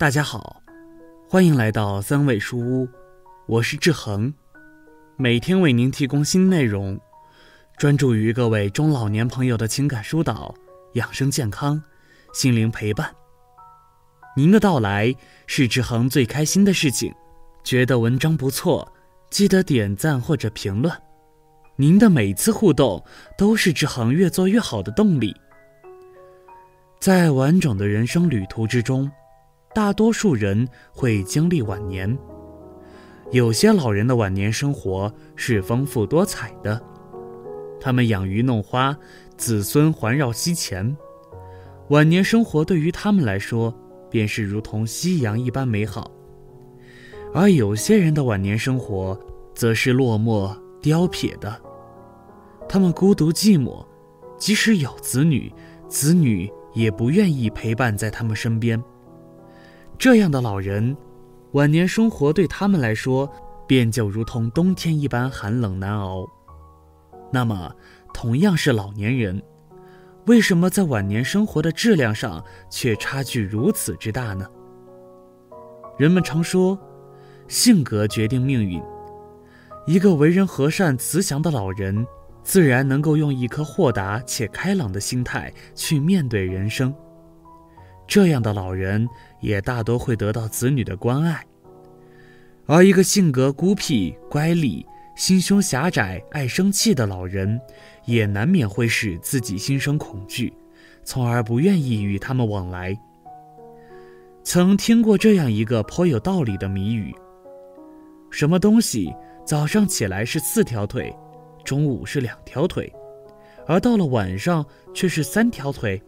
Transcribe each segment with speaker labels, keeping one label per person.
Speaker 1: 大家好，欢迎来到三味书屋，我是志恒，每天为您提供新内容，专注于各位中老年朋友的情感疏导、养生健康、心灵陪伴。您的到来是志恒最开心的事情，觉得文章不错，记得点赞或者评论。您的每次互动都是志恒越做越好的动力。在完整的人生旅途之中。大多数人会经历晚年，有些老人的晚年生活是丰富多彩的，他们养鱼弄花，子孙环绕膝前，晚年生活对于他们来说便是如同夕阳一般美好。而有些人的晚年生活则是落寞凋撇的，他们孤独寂寞，即使有子女，子女也不愿意陪伴在他们身边。这样的老人，晚年生活对他们来说，便就如同冬天一般寒冷难熬。那么，同样是老年人，为什么在晚年生活的质量上却差距如此之大呢？人们常说，性格决定命运。一个为人和善、慈祥的老人，自然能够用一颗豁达且开朗的心态去面对人生。这样的老人也大多会得到子女的关爱，而一个性格孤僻、乖戾、心胸狭窄、爱生气的老人，也难免会使自己心生恐惧，从而不愿意与他们往来。曾听过这样一个颇有道理的谜语：什么东西早上起来是四条腿，中午是两条腿，而到了晚上却是三条腿？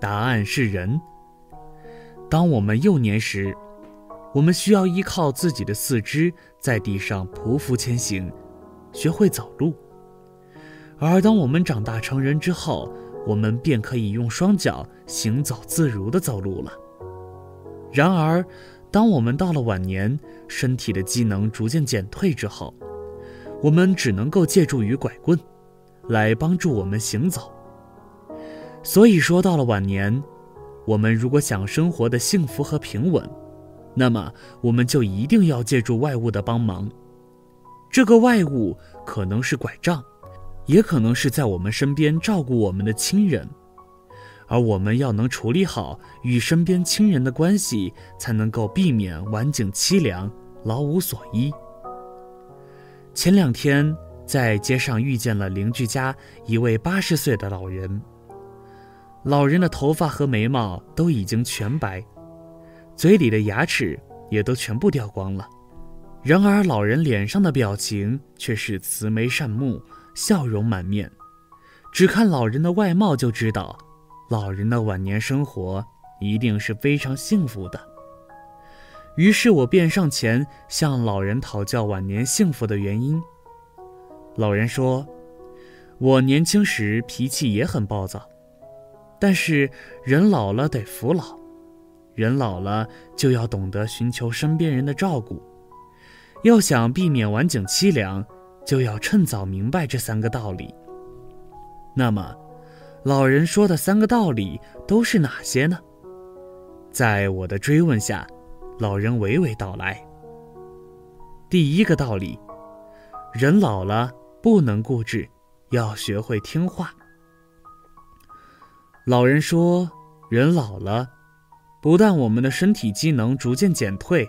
Speaker 1: 答案是人。当我们幼年时，我们需要依靠自己的四肢在地上匍匐前行，学会走路；而当我们长大成人之后，我们便可以用双脚行走自如地走路了。然而，当我们到了晚年，身体的机能逐渐减退之后，我们只能够借助于拐棍，来帮助我们行走。所以说，到了晚年，我们如果想生活的幸福和平稳，那么我们就一定要借助外物的帮忙。这个外物可能是拐杖，也可能是在我们身边照顾我们的亲人，而我们要能处理好与身边亲人的关系，才能够避免晚景凄凉、老无所依。前两天在街上遇见了邻居家一位八十岁的老人。老人的头发和眉毛都已经全白，嘴里的牙齿也都全部掉光了。然而，老人脸上的表情却是慈眉善目，笑容满面。只看老人的外貌就知道，老人的晚年生活一定是非常幸福的。于是我便上前向老人讨教晚年幸福的原因。老人说：“我年轻时脾气也很暴躁。”但是人老了得服老，人老了就要懂得寻求身边人的照顾。要想避免晚景凄凉，就要趁早明白这三个道理。那么，老人说的三个道理都是哪些呢？在我的追问下，老人娓娓道来。第一个道理，人老了不能固执，要学会听话。老人说：“人老了，不但我们的身体机能逐渐减退，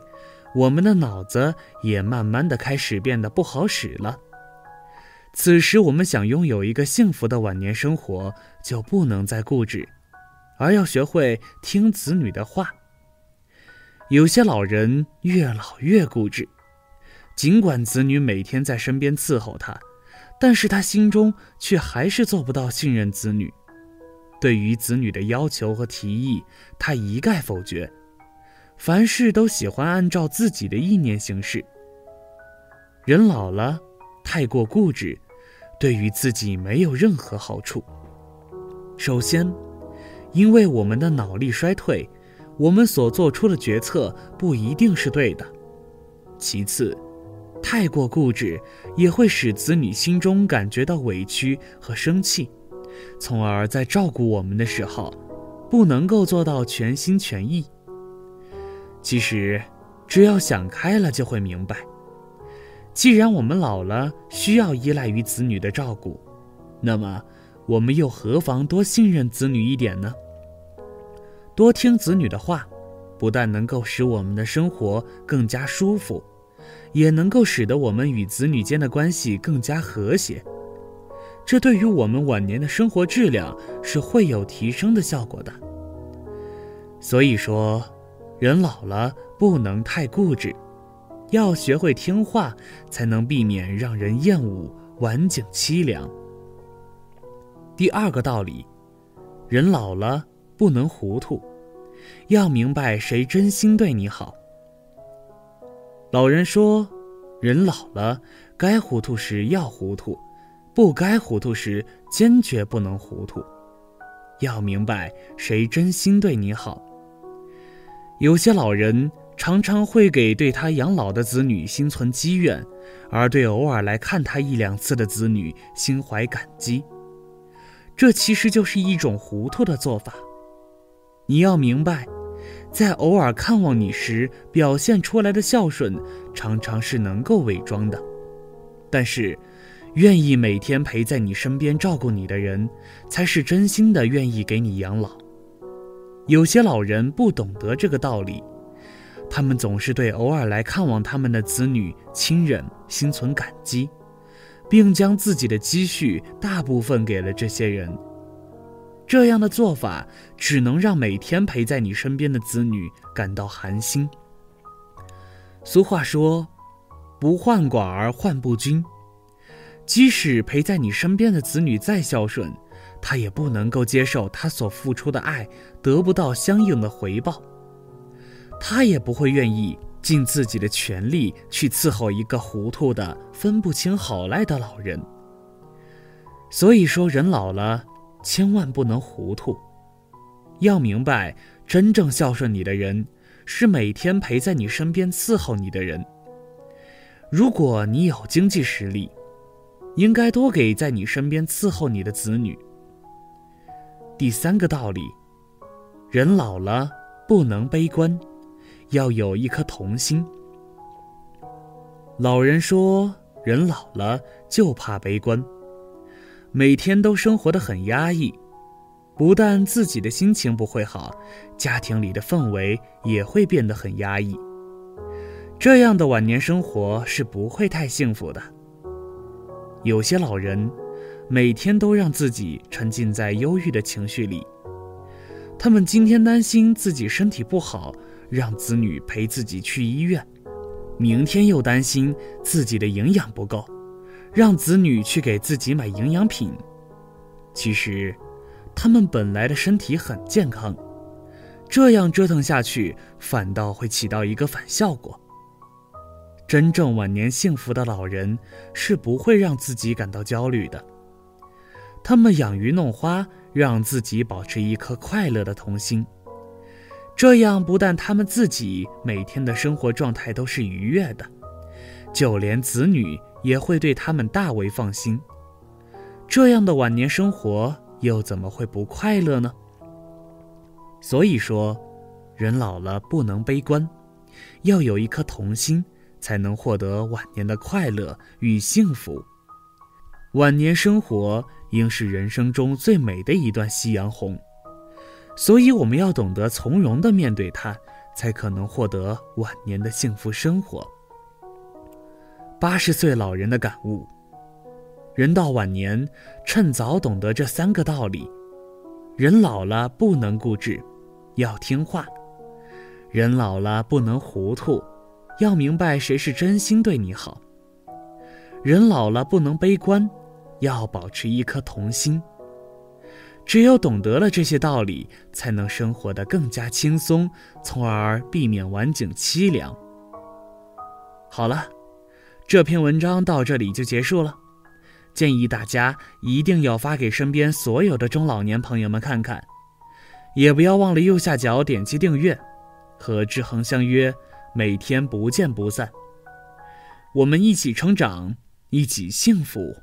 Speaker 1: 我们的脑子也慢慢的开始变得不好使了。此时，我们想拥有一个幸福的晚年生活，就不能再固执，而要学会听子女的话。有些老人越老越固执，尽管子女每天在身边伺候他，但是他心中却还是做不到信任子女。”对于子女的要求和提议，他一概否决，凡事都喜欢按照自己的意念行事。人老了，太过固执，对于自己没有任何好处。首先，因为我们的脑力衰退，我们所做出的决策不一定是对的。其次，太过固执也会使子女心中感觉到委屈和生气。从而在照顾我们的时候，不能够做到全心全意。其实，只要想开了，就会明白，既然我们老了需要依赖于子女的照顾，那么我们又何妨多信任子女一点呢？多听子女的话，不但能够使我们的生活更加舒服，也能够使得我们与子女间的关系更加和谐。这对于我们晚年的生活质量是会有提升的效果的。所以说，人老了不能太固执，要学会听话，才能避免让人厌恶、晚景凄凉。第二个道理，人老了不能糊涂，要明白谁真心对你好。老人说，人老了，该糊涂时要糊涂。不该糊涂时，坚决不能糊涂。要明白谁真心对你好。有些老人常常会给对他养老的子女心存积怨，而对偶尔来看他一两次的子女心怀感激。这其实就是一种糊涂的做法。你要明白，在偶尔看望你时表现出来的孝顺，常常是能够伪装的，但是。愿意每天陪在你身边照顾你的人，才是真心的愿意给你养老。有些老人不懂得这个道理，他们总是对偶尔来看望他们的子女亲人心存感激，并将自己的积蓄大部分给了这些人。这样的做法只能让每天陪在你身边的子女感到寒心。俗话说：“不患寡而患不均。”即使陪在你身边的子女再孝顺，他也不能够接受他所付出的爱得不到相应的回报，他也不会愿意尽自己的全力去伺候一个糊涂的、分不清好赖的老人。所以说，人老了千万不能糊涂，要明白，真正孝顺你的人，是每天陪在你身边伺候你的人。如果你有经济实力，应该多给在你身边伺候你的子女。第三个道理，人老了不能悲观，要有一颗童心。老人说，人老了就怕悲观，每天都生活的很压抑，不但自己的心情不会好，家庭里的氛围也会变得很压抑。这样的晚年生活是不会太幸福的。有些老人，每天都让自己沉浸在忧郁的情绪里。他们今天担心自己身体不好，让子女陪自己去医院；明天又担心自己的营养不够，让子女去给自己买营养品。其实，他们本来的身体很健康，这样折腾下去，反倒会起到一个反效果。真正晚年幸福的老人是不会让自己感到焦虑的，他们养鱼弄花，让自己保持一颗快乐的童心。这样不但他们自己每天的生活状态都是愉悦的，就连子女也会对他们大为放心。这样的晚年生活又怎么会不快乐呢？所以说，人老了不能悲观，要有一颗童心。才能获得晚年的快乐与幸福。晚年生活应是人生中最美的一段夕阳红，所以我们要懂得从容地面对它，才可能获得晚年的幸福生活。八十岁老人的感悟：人到晚年，趁早懂得这三个道理。人老了不能固执，要听话；人老了不能糊涂。要明白谁是真心对你好。人老了不能悲观，要保持一颗童心。只有懂得了这些道理，才能生活得更加轻松，从而避免晚景凄凉。好了，这篇文章到这里就结束了。建议大家一定要发给身边所有的中老年朋友们看看，也不要忘了右下角点击订阅，和志恒相约。每天不见不散，我们一起成长，一起幸福。